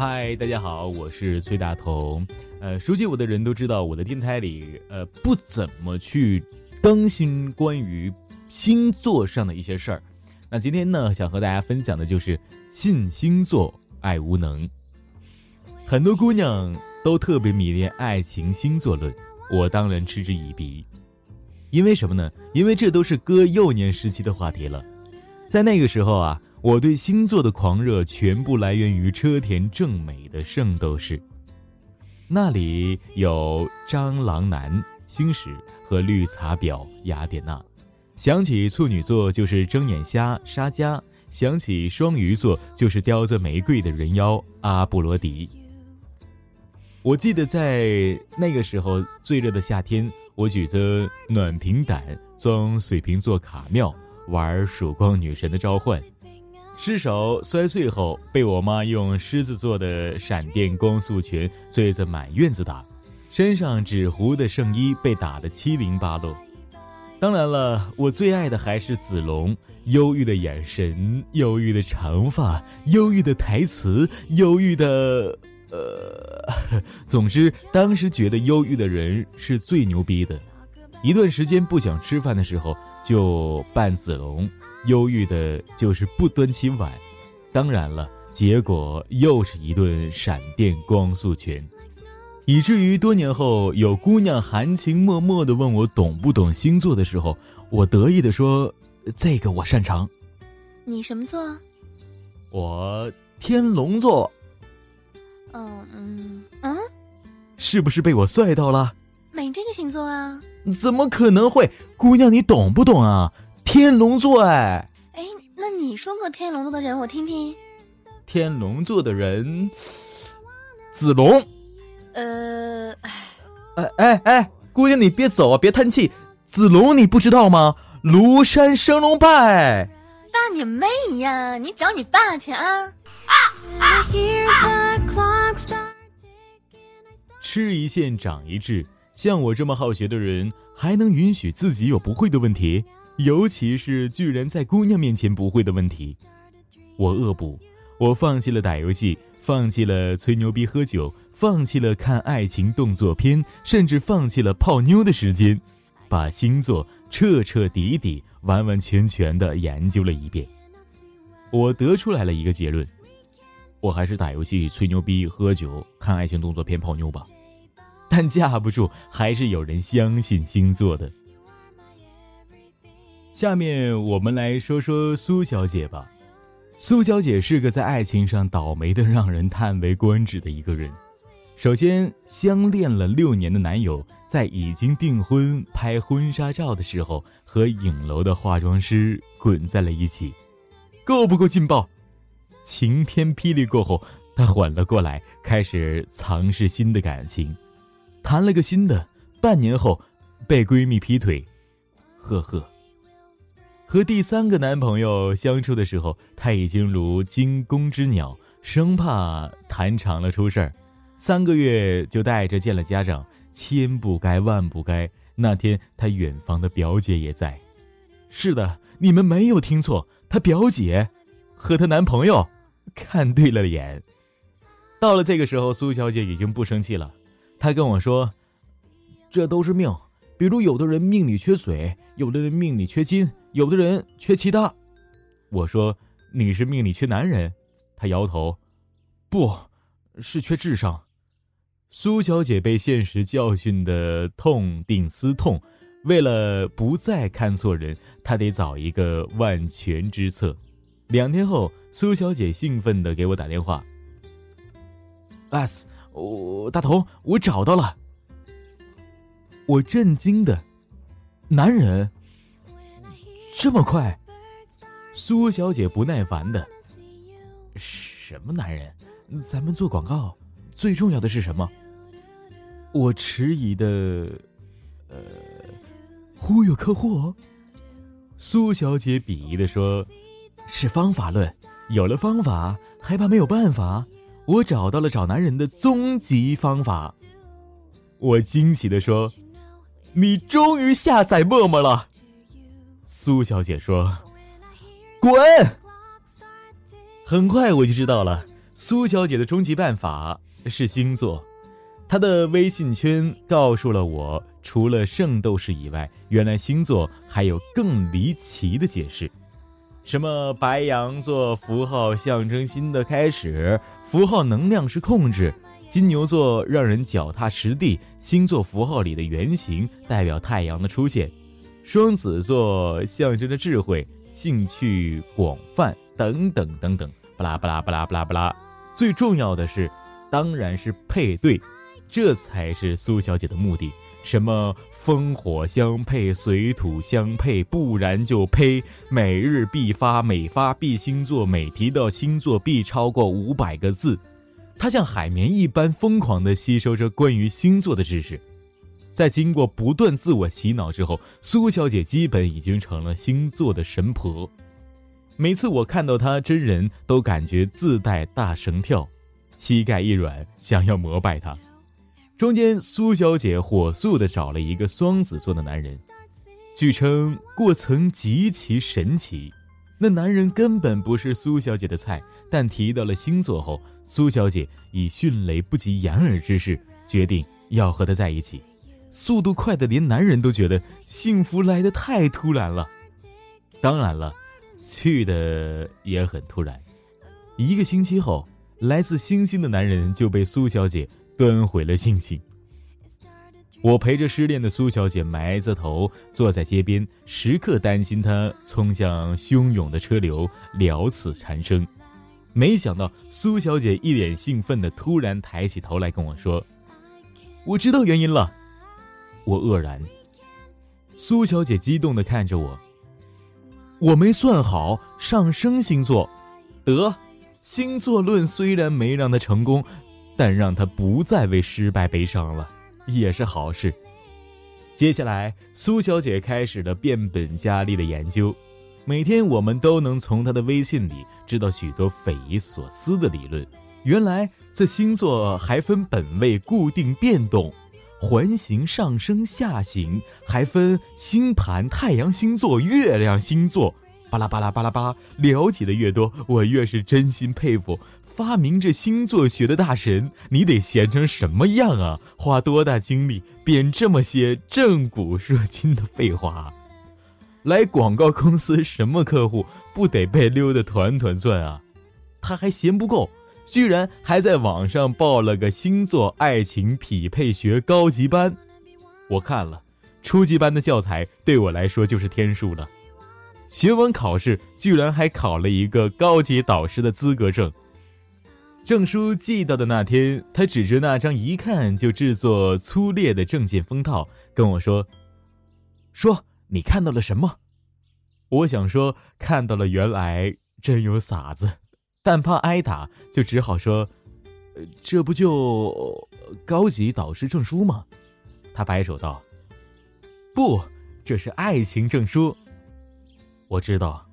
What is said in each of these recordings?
嗨，大家好，我是崔大同。呃，熟悉我的人都知道，我的电台里呃不怎么去更新关于星座上的一些事儿。那今天呢，想和大家分享的就是信星座爱无能。很多姑娘都特别迷恋爱情星座论，我当然嗤之以鼻。因为什么呢？因为这都是哥幼年时期的话题了。在那个时候啊，我对星座的狂热全部来源于车田正美的《圣斗士》，那里有蟑螂男星矢和绿茶婊雅典娜。想起处女座就是睁眼瞎沙加，想起双鱼座就是叼着玫瑰的人妖阿布罗迪。我记得在那个时候最热的夏天。我举着暖瓶胆装水瓶座卡妙玩曙光女神的召唤，尸首摔碎后被我妈用狮子座的闪电光速拳追着满院子打，身上纸糊的圣衣被打得七零八落。当然了，我最爱的还是子龙，忧郁的眼神，忧郁的长发，忧郁的台词，忧郁的。呃，总之，当时觉得忧郁的人是最牛逼的。一段时间不想吃饭的时候，就扮子龙，忧郁的就是不端起碗。当然了，结果又是一顿闪电光速拳，以至于多年后有姑娘含情脉脉的问我懂不懂星座的时候，我得意的说：“这个我擅长。”你什么座？我天龙座。嗯嗯嗯，是不是被我帅到了？没这个星座啊？怎么可能会？姑娘，你懂不懂啊？天龙座哎！哎，那你说个天龙座的人，我听听。天龙座的人，子龙。呃，哎哎哎，姑娘你别走啊，别叹气。子龙你不知道吗？庐山升龙拜。爸你妹呀！你找你爸去啊！吃一堑长一智，像我这么好学的人，还能允许自己有不会的问题，尤其是巨人在姑娘面前不会的问题。我恶补，我放弃了打游戏，放弃了吹牛逼喝酒，放弃了看爱情动作片，甚至放弃了泡妞的时间，把星座彻彻底底、完完全全的研究了一遍。我得出来了一个结论。我还是打游戏、吹牛逼、喝酒、看爱情动作片、泡妞吧，但架不住还是有人相信星座的。下面我们来说说苏小姐吧。苏小姐是个在爱情上倒霉的让人叹为观止的一个人。首先，相恋了六年的男友在已经订婚、拍婚纱照的时候和影楼的化妆师滚在了一起，够不够劲爆？晴天霹雳过后，她缓了过来，开始尝试新的感情，谈了个新的。半年后，被闺蜜劈腿，呵呵。和第三个男朋友相处的时候，她已经如惊弓之鸟，生怕谈长了出事儿。三个月就带着见了家长，千不该万不该。那天，她远房的表姐也在。是的，你们没有听错，她表姐。和她男朋友看对了眼，到了这个时候，苏小姐已经不生气了。她跟我说：“这都是命，比如有的人命里缺水，有的人命里缺金，有的人缺其他。”我说：“你是命里缺男人？”他摇头：“不是缺智商。”苏小姐被现实教训的痛定思痛，为了不再看错人，她得找一个万全之策。两天后，苏小姐兴奋的给我打电话。S，我大头，我找到了。我震惊的，男人这么快？苏小姐不耐烦的，什么男人？咱们做广告，最重要的是什么？我迟疑的，呃，忽悠客户。苏小姐鄙夷的说。是方法论，有了方法还怕没有办法？我找到了找男人的终极方法。我惊喜的说：“你终于下载陌陌了。”苏小姐说：“滚！”很快我就知道了，苏小姐的终极办法是星座。她的微信圈告诉了我，除了圣斗士以外，原来星座还有更离奇的解释。什么白羊座符号象征新的开始，符号能量是控制；金牛座让人脚踏实地，星座符号里的圆形代表太阳的出现；双子座象征着智慧、兴趣广泛等等等等，巴拉巴拉巴拉巴拉巴拉。最重要的是，当然是配对，这才是苏小姐的目的。什么风火相配，水土相配，不然就呸！每日必发，每发必星座，每提到星座必超过五百个字。他像海绵一般疯狂地吸收着关于星座的知识。在经过不断自我洗脑之后，苏小姐基本已经成了星座的神婆。每次我看到她真人，都感觉自带大绳跳，膝盖一软，想要膜拜她。中间，苏小姐火速的找了一个双子座的男人，据称过程极其神奇。那男人根本不是苏小姐的菜，但提到了星座后，苏小姐以迅雷不及掩耳之势决定要和他在一起，速度快的连男人都觉得幸福来得太突然了。当然了，去的也很突然。一个星期后，来自星星的男人就被苏小姐。端回了信心。我陪着失恋的苏小姐埋着头坐在街边，时刻担心她冲向汹涌的车流，了此残生。没想到苏小姐一脸兴奋的突然抬起头来跟我说：“我知道原因了。”我愕然。苏小姐激动的看着我：“我没算好上升星座，得，星座论虽然没让她成功。”但让他不再为失败悲伤了，也是好事。接下来，苏小姐开始了变本加厉的研究，每天我们都能从她的微信里知道许多匪夷所思的理论。原来这星座还分本位、固定、变动、环形、上升、下行，还分星盘、太阳星座、月亮星座。巴拉巴拉巴拉巴，了解的越多，我越是真心佩服。发明这星座学的大神，你得闲成什么样啊？花多大精力编这么些震古烁今的废话？来广告公司什么客户不得被溜得团团转啊？他还嫌不够，居然还在网上报了个星座爱情匹配学高级班。我看了，初级班的教材对我来说就是天书了。学完考试，居然还考了一个高级导师的资格证。证书寄到的那天，他指着那张一看就制作粗劣的证件封套，跟我说：“说你看到了什么？”我想说看到了，原来真有傻子，但怕挨打，就只好说：“这不就高级导师证书吗？”他摆手道：“不，这是爱情证书。”我知道，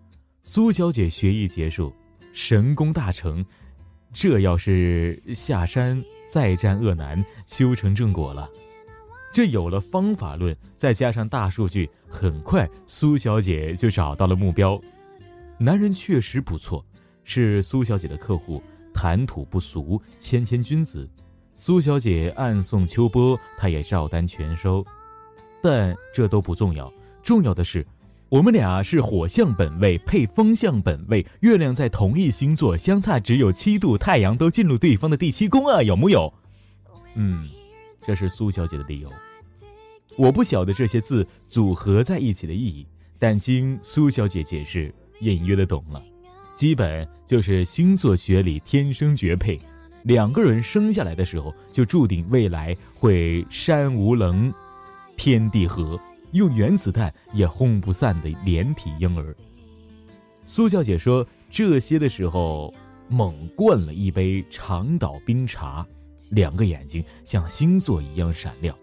苏小姐学艺结束，神功大成。这要是下山再战恶男，修成正果了。这有了方法论，再加上大数据，很快苏小姐就找到了目标。男人确实不错，是苏小姐的客户，谈吐不俗，谦谦君子。苏小姐暗送秋波，她也照单全收。但这都不重要，重要的是。我们俩是火象本位配风象本位，月亮在同一星座，相差只有七度，太阳都进入对方的第七宫啊，有木有？嗯，这是苏小姐的理由。我不晓得这些字组合在一起的意义，但经苏小姐解释，隐约的懂了。基本就是星座学里天生绝配，两个人生下来的时候就注定未来会山无棱，天地合。用原子弹也轰不散的连体婴儿。苏小姐说这些的时候，猛灌了一杯长岛冰茶，两个眼睛像星座一样闪亮。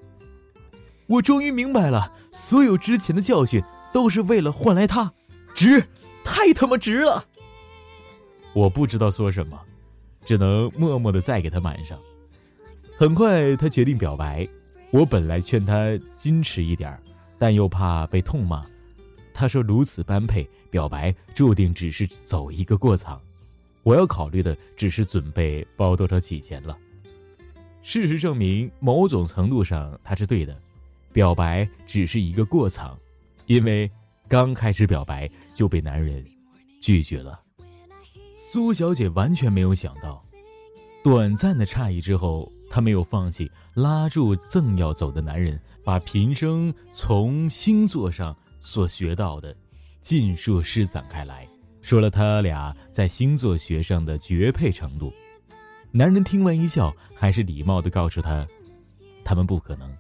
我终于明白了，所有之前的教训都是为了换来他，值，太他妈值了。我不知道说什么，只能默默的再给他满上。很快，他决定表白。我本来劝他矜持一点。但又怕被痛骂，他说：“如此般配，表白注定只是走一个过场。”我要考虑的只是准备包多少起钱了。事实证明，某种程度上他是对的，表白只是一个过场，因为刚开始表白就被男人拒绝了。苏小姐完全没有想到，短暂的诧异之后，她没有放弃，拉住正要走的男人，把平生从星座上所学到的尽数施展开来，说了他俩在星座学上的绝配程度。男人听完一笑，还是礼貌的告诉他：“他们不可能。”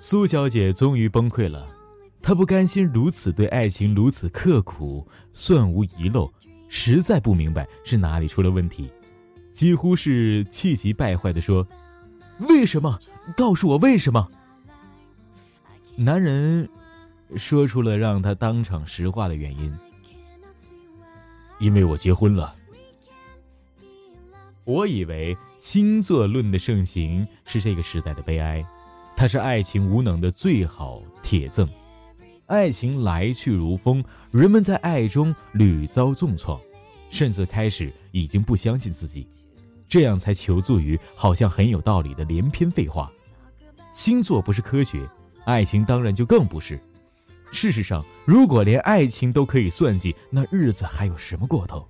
苏小姐终于崩溃了，她不甘心如此对爱情如此刻苦，算无遗漏，实在不明白是哪里出了问题，几乎是气急败坏的说：“为什么？告诉我为什么？”男人说出了让他当场石化的原因：“因为我结婚了。”我以为星座论的盛行是这个时代的悲哀，它是爱情无能的最好铁证。爱情来去如风，人们在爱中屡遭重创，甚至开始已经不相信自己，这样才求助于好像很有道理的连篇废话。星座不是科学，爱情当然就更不是。事实上，如果连爱情都可以算计，那日子还有什么过头？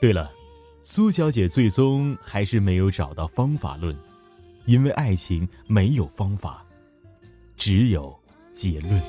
对了。苏小姐最终还是没有找到方法论，因为爱情没有方法，只有结论。